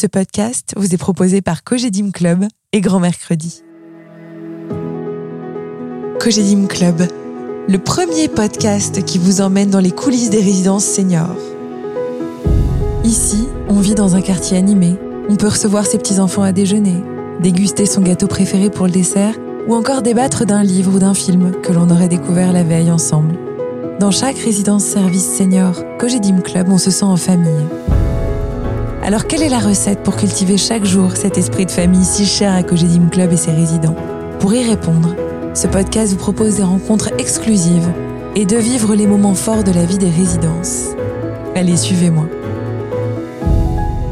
Ce podcast vous est proposé par Cogedim Club et Grand Mercredi. Cogedim Club, le premier podcast qui vous emmène dans les coulisses des résidences seniors. Ici, on vit dans un quartier animé. On peut recevoir ses petits-enfants à déjeuner, déguster son gâteau préféré pour le dessert ou encore débattre d'un livre ou d'un film que l'on aurait découvert la veille ensemble. Dans chaque résidence service senior, Cogedim Club, on se sent en famille. Alors quelle est la recette pour cultiver chaque jour cet esprit de famille si cher à Cogedim Club et ses résidents? Pour y répondre, ce podcast vous propose des rencontres exclusives et de vivre les moments forts de la vie des résidences. Allez, suivez-moi.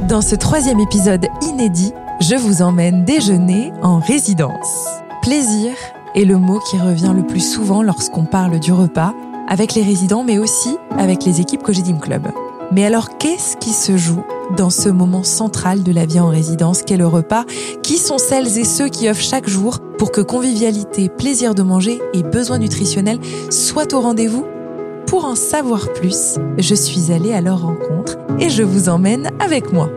Dans ce troisième épisode inédit, je vous emmène déjeuner en résidence. Plaisir est le mot qui revient le plus souvent lorsqu'on parle du repas avec les résidents, mais aussi avec les équipes Cogedim Club. Mais alors, qu'est-ce qui se joue dans ce moment central de la vie en résidence qu'est le repas Qui sont celles et ceux qui offrent chaque jour pour que convivialité, plaisir de manger et besoins nutritionnels soient au rendez-vous Pour en savoir plus, je suis allée à leur rencontre et je vous emmène avec moi.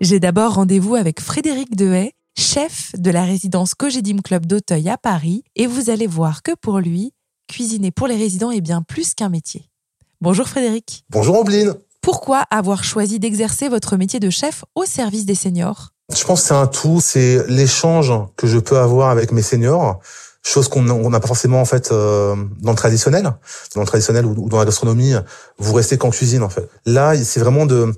J'ai d'abord rendez-vous avec Frédéric Dehaye, chef de la résidence Cogedim Club d'Auteuil à Paris, et vous allez voir que pour lui, cuisiner pour les résidents est bien plus qu'un métier. Bonjour Frédéric. Bonjour Ambline. Pourquoi avoir choisi d'exercer votre métier de chef au service des seniors? Je pense que c'est un tout, c'est l'échange que je peux avoir avec mes seniors, chose qu'on n'a pas forcément en fait euh, dans le traditionnel. Dans le traditionnel ou, dans la gastronomie, vous restez qu'en cuisine en fait. Là, c'est vraiment de,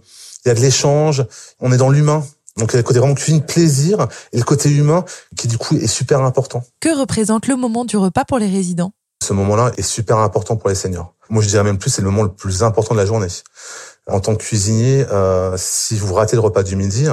il y a de l'échange, on est dans l'humain. Donc il y a le côté vraiment cuisine plaisir et le côté humain qui du coup est super important. Que représente le moment du repas pour les résidents? Ce moment-là est super important pour les seniors. Moi je dirais même plus c'est le moment le plus important de la journée. En tant que cuisinier, euh, si vous ratez le repas du midi,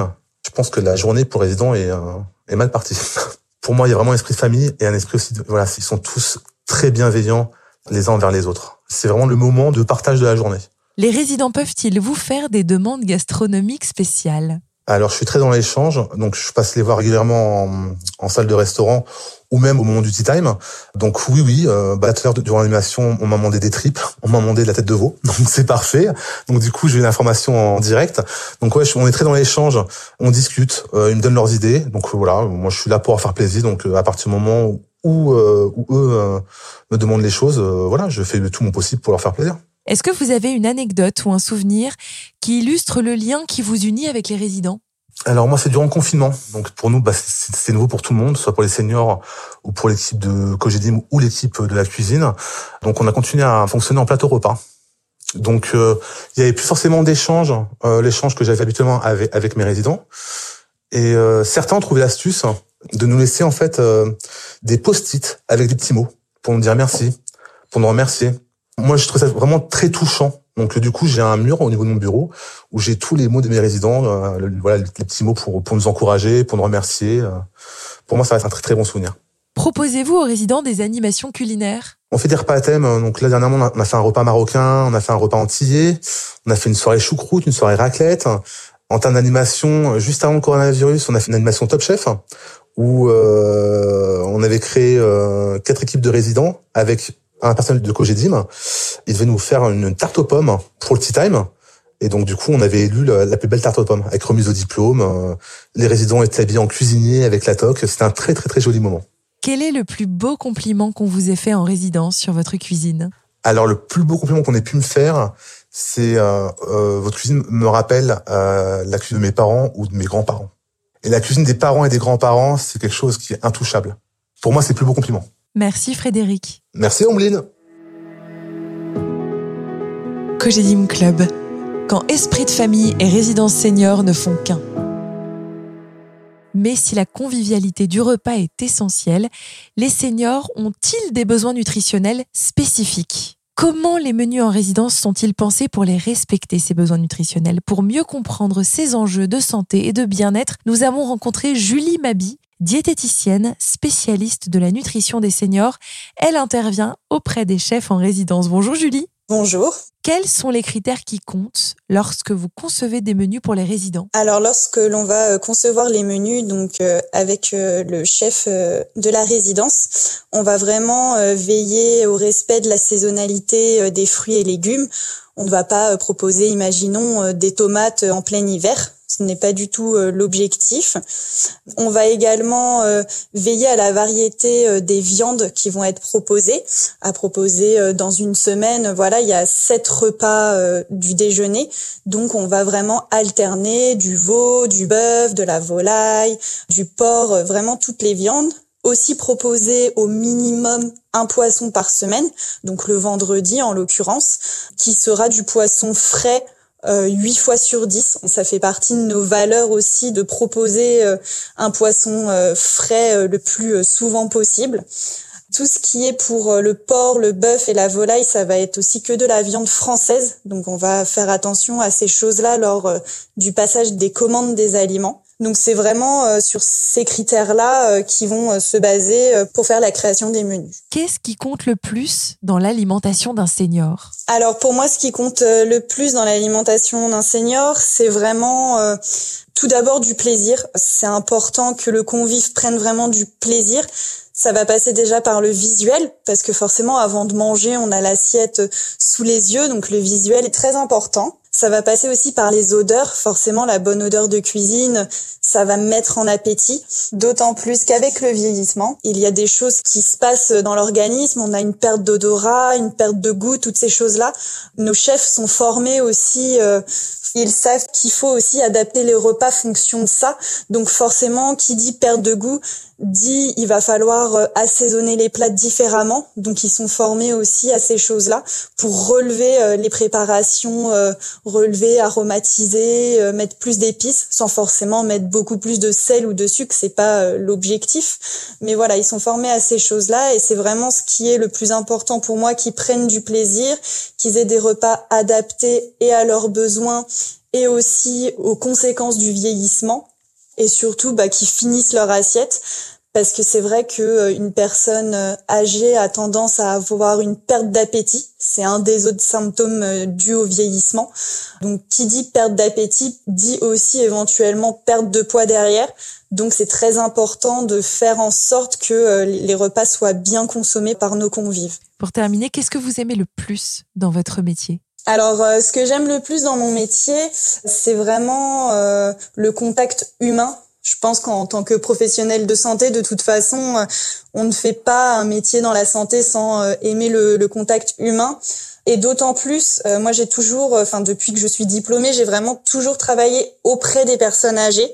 je pense que la journée pour les résidents est, euh, est mal partie. pour moi, il y a vraiment un esprit de famille et un esprit aussi de, voilà, ils sont tous très bienveillants les uns envers les autres. C'est vraiment le moment de partage de la journée. Les résidents peuvent-ils vous faire des demandes gastronomiques spéciales? Alors, je suis très dans l'échange, donc je passe les voir régulièrement en, salle de restaurant ou même au moment du tea time. Donc oui, oui, euh, l'heure, durant l'animation, on m'a demandé des tripes, on m'a demandé de la tête de veau, donc c'est parfait. Donc du coup, j'ai eu l'information en direct. Donc ouais, on est très dans l'échange, on discute, euh, ils me donnent leurs idées. Donc voilà, moi je suis là pour faire plaisir. Donc euh, à partir du moment où, euh, où eux me demandent les choses, voilà, je fais tout mon possible pour leur faire plaisir. Est-ce que vous avez une anecdote ou un souvenir qui illustre le lien qui vous unit avec les résidents? Alors moi c'est durant le confinement, donc pour nous bah, c'est nouveau pour tout le monde, soit pour les seniors ou pour l'équipe de Cogedim ou l'équipe de la cuisine. Donc on a continué à fonctionner en plateau repas. Donc euh, il y avait plus forcément d'échanges, euh, l'échange que j'avais habituellement avec, mes résidents. Et euh, certains ont trouvé l'astuce de nous laisser en fait des post-it avec des petits mots pour nous dire merci, pour nous remercier. Moi, je trouve ça vraiment très touchant. Donc, du coup, j'ai un mur au niveau de mon bureau où j'ai tous les mots de mes résidents, euh, voilà, les petits mots pour, pour nous encourager, pour nous remercier. Euh. Pour moi, ça être un très très bon souvenir. Proposez-vous aux résidents des animations culinaires? On fait des repas à thème. Donc là, dernièrement, on a fait un repas marocain, on a fait un repas antillais, on a fait une soirée choucroute, une soirée raclette. En termes d'animation, juste avant le coronavirus, on a fait une animation Top Chef où euh, on avait créé euh, quatre équipes de résidents avec un personnel de Cogedim. Il devait nous faire une tarte aux pommes pour le tea time. Et donc, du coup, on avait élu la, plus belle tarte aux pommes, avec remise au diplôme. Euh, les résidents étaient habillés en cuisinier avec la toque. C'était un très, très, très joli moment. Quel est le plus beau compliment qu'on vous ait fait en résidence sur votre cuisine? Alors, le plus beau compliment qu'on ait pu me faire, c'est euh, euh, votre cuisine me rappelle la cuisine de mes parents ou de mes grands-parents. Et la cuisine des parents et des grands-parents, c'est quelque chose qui est intouchable. Pour moi, c'est le plus beau compliment. Merci Frédéric. Merci Ombline. Cogedim Club, quand esprit de famille et résidence senior ne font qu'un. Mais si la convivialité du repas est essentielle, les seniors ont-ils des besoins nutritionnels spécifiques? Comment les menus en résidence sont-ils pensés pour les respecter, ces besoins nutritionnels? Pour mieux comprendre ces enjeux de santé et de bien-être, nous avons rencontré Julie Mabi, diététicienne, spécialiste de la nutrition des seniors. Elle intervient auprès des chefs en résidence. Bonjour Julie. Bonjour. Quels sont les critères qui comptent lorsque vous concevez des menus pour les résidents? Alors lorsque l'on va euh, concevoir les menus donc euh, avec euh, le chef de la résidence, on va vraiment veiller au respect de la saisonnalité des fruits et légumes. On ne va pas proposer imaginons des tomates en plein hiver ce n'est pas du tout euh, l'objectif. On va également euh, veiller à la variété euh, des viandes qui vont être proposées. À proposer dans une semaine, voilà, il y a sept repas du déjeuner. Donc on va vraiment alterner du veau, du bœuf, de la volaille, du porc, vraiment toutes les viandes aussi proposer au minimum un poisson par semaine, donc le vendredi en l'occurrence, qui sera du poisson frais 8 euh, fois sur 10. Ça fait partie de nos valeurs aussi de proposer euh, un poisson euh, frais le plus souvent possible. Tout ce qui est pour le porc, le bœuf et la volaille, ça va être aussi que de la viande française. Donc on va faire attention à ces choses-là lors du passage des commandes des aliments. Donc c'est vraiment euh, sur ces critères-là euh, qui vont euh, se baser pour faire la création des menus. Qu'est-ce qui compte le plus dans l'alimentation d'un senior? Alors pour moi, ce qui compte le plus dans l'alimentation d'un senior, c'est vraiment tout d'abord du plaisir. C'est important que le convive prenne vraiment du plaisir. Ça va passer déjà par le visuel, parce que forcément, avant de manger, on a l'assiette sous les yeux, donc le visuel est très important. Ça va passer aussi par les odeurs. Forcément, la bonne odeur de cuisine, ça va mettre en appétit. D'autant plus qu'avec le vieillissement, il y a des choses qui se passent dans l'organisme. On a une perte d'odorat, une perte de goût, toutes ces choses-là. Nos chefs sont formés aussi. Euh, ils savent qu'il faut aussi adapter les repas fonction de ça. Donc forcément, qui dit perte de goût, dit il va falloir euh, assaisonner les plats différemment. Donc ils sont formés aussi à ces choses-là pour relever euh, les préparations, euh, relever, aromatiser, mettre plus d'épices sans forcément mettre beaucoup plus de sel ou de sucre, c'est pas l'objectif. Mais voilà, ils sont formés à ces choses-là et c'est vraiment ce qui est le plus important pour moi qu'ils prennent du plaisir, qu'ils aient des repas adaptés et à leurs besoins et aussi aux conséquences du vieillissement et surtout bah, qu'ils finissent leur assiette parce que c'est vrai que euh, une personne euh, âgée a tendance à avoir une perte d'appétit. C'est un des autres symptômes euh, dus au vieillissement. Donc, qui dit perte d'appétit dit aussi éventuellement perte de poids derrière. Donc, c'est très important de faire en sorte que les repas soient bien consommés par nos convives. Pour terminer, qu'est-ce que vous aimez le plus dans votre métier? Alors, ce que j'aime le plus dans mon métier, c'est vraiment le contact humain je pense qu'en tant que professionnel de santé, de toute façon, euh, on ne fait pas un métier dans la santé sans euh, aimer le, contact humain. Et d'autant plus, euh, moi j'ai toujours, enfin depuis que je suis diplômée, j'ai vraiment toujours travaillé auprès des personnes âgées.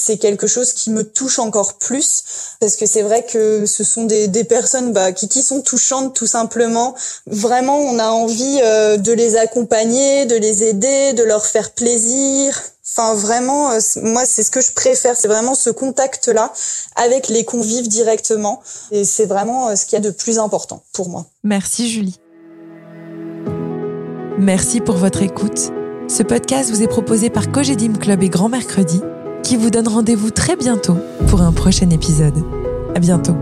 C'est quelque chose qui me touche encore plus parce que c'est vrai que ce sont des, personnes bah, qui, sont touchantes tout simplement. Vraiment, on a envie de les accompagner, de les aider, de leur faire plaisir, Enfin, vraiment, euh, moi, c'est ce que je préfère. C'est vraiment ce contact-là avec les convives directement. Et c'est vraiment euh, ce qu'il y a de plus important pour moi. Merci, Julie. Merci pour votre écoute. Ce podcast vous est proposé par Cogedim Club et Grand Mercredi, qui vous donne rendez-vous très bientôt pour un prochain épisode. À bientôt.